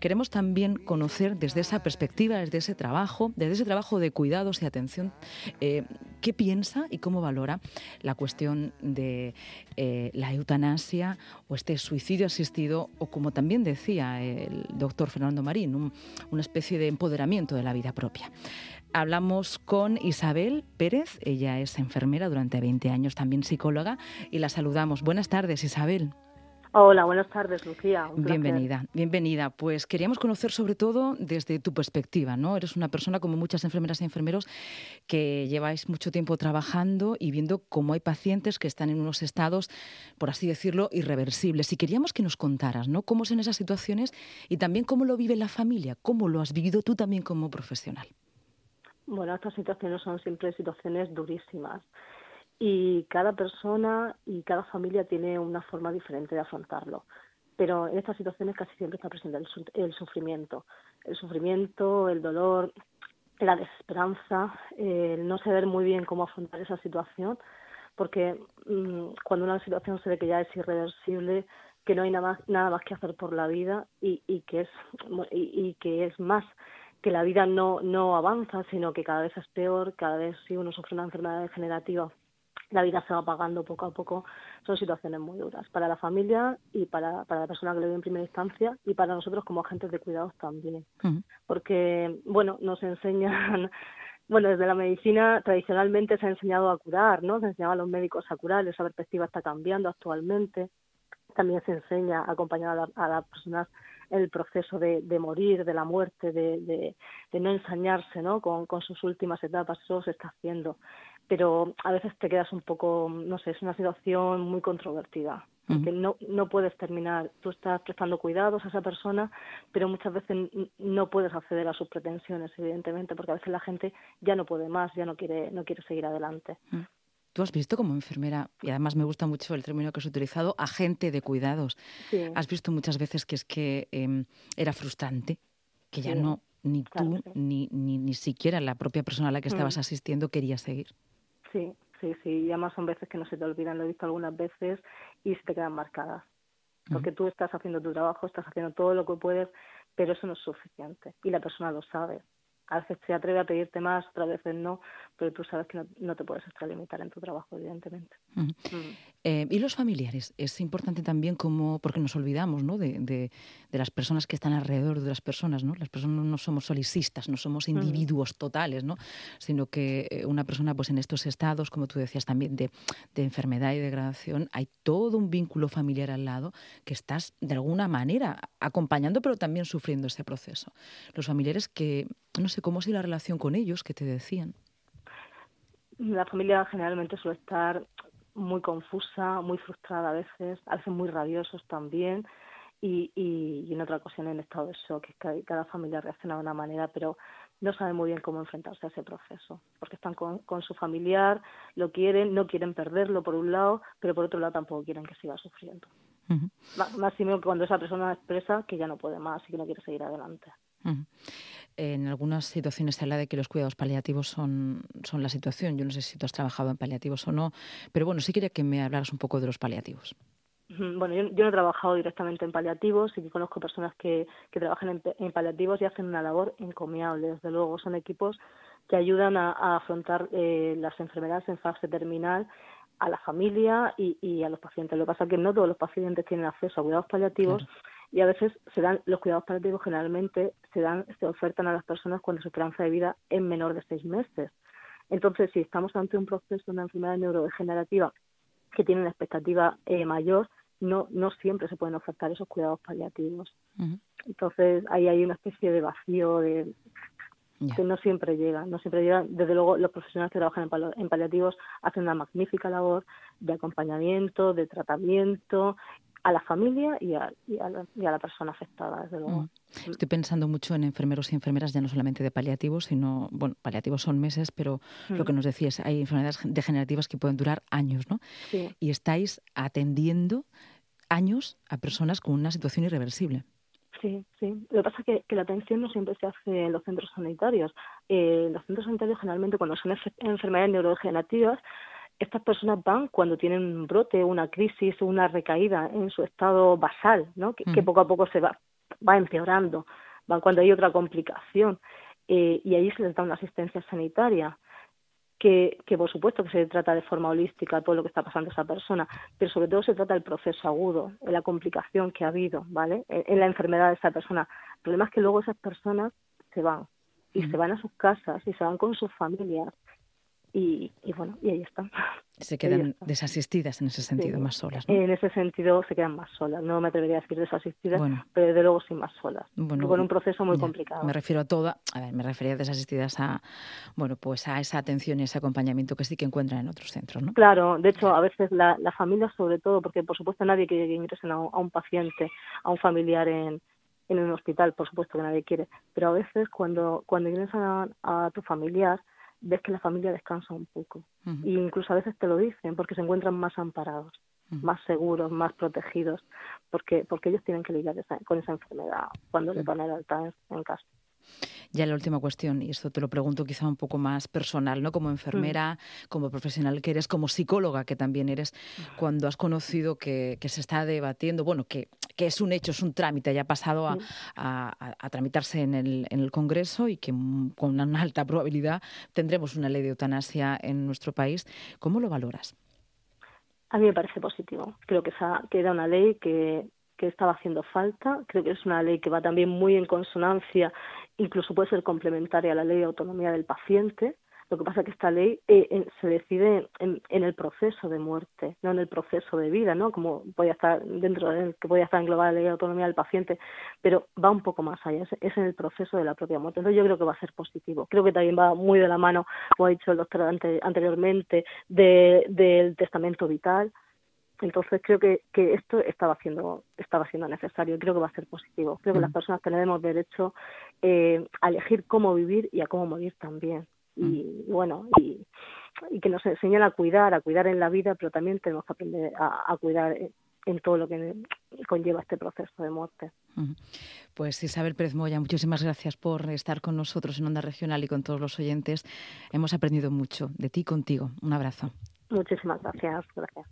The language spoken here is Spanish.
Queremos también conocer desde esa perspectiva, desde ese trabajo, desde ese trabajo de cuidados y atención, eh, qué piensa y cómo valora la cuestión de eh, la eutanasia o este suicidio asistido, o como también decía el doctor Fernando Marín, una especie de empoderamiento de la vida propia. Hablamos con Isabel Pérez, ella es enfermera durante 20 años, también psicóloga, y la saludamos. Buenas tardes, Isabel. Hola, buenas tardes, Lucía. bienvenida, bienvenida. Pues queríamos conocer sobre todo desde tu perspectiva, ¿no? Eres una persona como muchas enfermeras y enfermeros que lleváis mucho tiempo trabajando y viendo cómo hay pacientes que están en unos estados, por así decirlo, irreversibles. Y queríamos que nos contaras, ¿no? Cómo son esas situaciones y también cómo lo vive la familia, cómo lo has vivido tú también como profesional. Bueno, estas situaciones son siempre situaciones durísimas y cada persona y cada familia tiene una forma diferente de afrontarlo. Pero en estas situaciones casi siempre está presente el, sufrimiento, el sufrimiento, el dolor, la desesperanza, el no saber muy bien cómo afrontar esa situación, porque mm, cuando una situación se ve que ya es irreversible, que no hay nada más, nada más que hacer por la vida y, y que es y, que es más que la vida no no avanza, sino que cada vez es peor, cada vez si uno sufre una enfermedad degenerativa la vida se va apagando poco a poco, son situaciones muy duras para la familia y para, para la persona que lo vive en primera instancia y para nosotros como agentes de cuidados también. Porque, bueno, nos enseñan, bueno, desde la medicina tradicionalmente se ha enseñado a curar, ¿no? Se enseñaba a los médicos a curar, esa perspectiva está cambiando actualmente. También se enseña a acompañar a, las personas en el proceso de, de, morir, de la muerte, de, de, de no ensañarse ¿no? Con, con, sus últimas etapas, eso se está haciendo pero a veces te quedas un poco, no sé, es una situación muy controvertida. No, no puedes terminar, tú estás prestando cuidados a esa persona, pero muchas veces no puedes acceder a sus pretensiones, evidentemente, porque a veces la gente ya no puede más, ya no quiere, no quiere seguir adelante. Tú has visto como enfermera, y además me gusta mucho el término que has utilizado, agente de cuidados. Has visto muchas veces que es que em, era frustrante, que ya no ni tú ni, ni, ni siquiera la propia persona a la que estabas mm. asistiendo quería seguir. Sí, sí, sí. Y además son veces que no se te olvidan, lo he visto algunas veces y se te quedan marcadas. Porque tú estás haciendo tu trabajo, estás haciendo todo lo que puedes, pero eso no es suficiente. Y la persona lo sabe a veces se atreve a pedirte más, otras veces no, pero tú sabes que no, te puedes extralimitar en tu trabajo, evidentemente. Eh, y los familiares, es importante también como, porque nos olvidamos ¿no? de, de, las personas que están alrededor de las personas, ¿no? Las personas no somos solicistas, no somos individuos totales, ¿no? Sino que eh, una persona, pues en estos estados, como tú decías también, de, de enfermedad y degradación, hay todo un vínculo familiar al lado que estás de alguna manera acompañando, pero también sufriendo ese proceso. Los familiares que, no sé, ¿cómo es la relación con ellos que te decían? La familia generalmente suele estar muy confusa, muy frustrada a veces, a veces muy rabiosos también y, y, en otra ocasión en estado de shock, que cada familia reacciona de una manera, pero no sabe muy bien cómo enfrentarse a ese proceso, porque están con, con su familiar, lo quieren, no quieren perderlo por un lado, pero por otro lado tampoco quieren que siga sufriendo. Más que cuando esa persona expresa que ya no puede más y que no quiere seguir adelante. En algunas situaciones se habla de que los cuidados paliativos son, son la situación. Yo no sé si tú has trabajado en paliativos o no, pero bueno, sí quería que me hablaras un poco de los paliativos. Bueno, yo, no he trabajado directamente en paliativos, sí que conozco personas que, que trabajan en, paliativos y hacen una labor encomiable. Desde luego, son equipos que ayudan a, afrontar eh, las enfermedades en fase terminal a la familia y, y, a los pacientes. Lo que pasa es que no todos los pacientes tienen acceso a cuidados paliativos y a veces se dan los cuidados paliativos generalmente se dan se ofertan a las personas cuando su esperanza de vida es menor de seis meses. Entonces, si estamos ante un proceso de una enfermedad neurodegenerativa que tiene una expectativa eh, mayor, no no siempre se pueden ofertar esos cuidados paliativos. Entonces, ahí hay una especie de vacío de que no siempre llega, no siempre llega. Desde luego, los profesionales que trabajan en, paliativos hacen una magnífica labor de acompañamiento, de tratamiento a la familia y a, y a, la, persona afectada, desde luego. Mm. Estoy pensando mucho en enfermeros y enfermeras, ya no solamente de paliativos, sino, bueno, paliativos son meses, pero lo que mm. nos decías, hay enfermedades degenerativas que pueden durar años, ¿no? Sí. Y estáis atendiendo años a personas con una situación irreversible. Sí, sí. Lo que pasa es que, la atención no siempre se hace en los centros sanitarios. Eh, los centros sanitarios generalmente cuando son enfermedades neurodegenerativas, estas personas van cuando tienen un brote, una crisis o una recaída en su estado basal, ¿no? Que, poco a poco se va va empeorando, va cuando hay otra complicación. Eh, y ahí se les da una asistencia sanitaria. Que, que, por supuesto que se trata de forma holística todo lo que está pasando a esa persona, pero sobre todo se trata del proceso agudo, de la complicación que ha habido, ¿vale? En, la enfermedad de esa persona. El problema es que luego esas personas se van y se van a sus casas y se van con sus familias y, y bueno, y ahí están. Se quedan desasistidas en ese sentido, más solas. ¿no? En ese sentido se quedan más solas. No me atrevería a decir desasistidas, pero desde luego sí más solas. Bueno, con un proceso muy complicado. Me refiero a toda, a ver, me refería a desasistidas a, bueno, pues a esa atención y ese acompañamiento que sí que encuentran en otros centros, ¿no? Claro, de hecho a veces la, la familia sobre todo, porque por supuesto nadie quiere que ingresen a, un paciente, a un familiar en, en un hospital, por supuesto que nadie quiere, pero a veces cuando, cuando ingresan a tu familiar, ves que la familia descansa un poco. Y incluso a veces te lo dicen porque se encuentran más amparados, más seguros, más protegidos, porque, porque ellos tienen que lidiar con esa enfermedad cuando le van a alta en casa. Ya la última cuestión, y esto te lo pregunto quizá un poco más personal, ¿no? Como enfermera, como profesional que eres, como psicóloga que también eres, cuando has conocido que, que se está debatiendo, bueno, que, que, es un hecho, es un trámite, ya ha pasado a, a, a, tramitarse en el, en el Congreso y que con una alta probabilidad tendremos una ley de eutanasia en nuestro país. ¿Cómo lo valoras? A mí me parece positivo. Creo que, esa, que era una ley que que estaba haciendo falta. Creo que es una ley que va también muy en consonancia, incluso puede ser complementaria a la ley de autonomía del paciente. Lo que pasa es que esta ley eh, se decide en, el proceso de muerte, no en el proceso de vida, ¿no? Como podía estar dentro de que podía estar englobada la ley de autonomía del paciente, pero va un poco más allá, es, en el proceso de la propia muerte. Entonces yo creo que va a ser positivo. Creo que también va muy de la mano, como ha dicho el doctor anteriormente, del testamento vital entonces creo que, que esto estaba siendo, estaba siendo necesario y creo que va a ser positivo. Creo que las mm. personas tenemos derecho eh, a elegir cómo vivir y a cómo morir también. Y, bueno, y, y, que nos enseñan a cuidar, a cuidar en la vida, pero también tenemos que aprender a, cuidar en todo lo que conlleva este proceso de muerte. Pues Isabel Pérez Moya, muchísimas gracias por estar con nosotros en Onda Regional y con todos los oyentes. Hemos aprendido mucho de ti y contigo. Un abrazo. Muchísimas gracias. Gracias.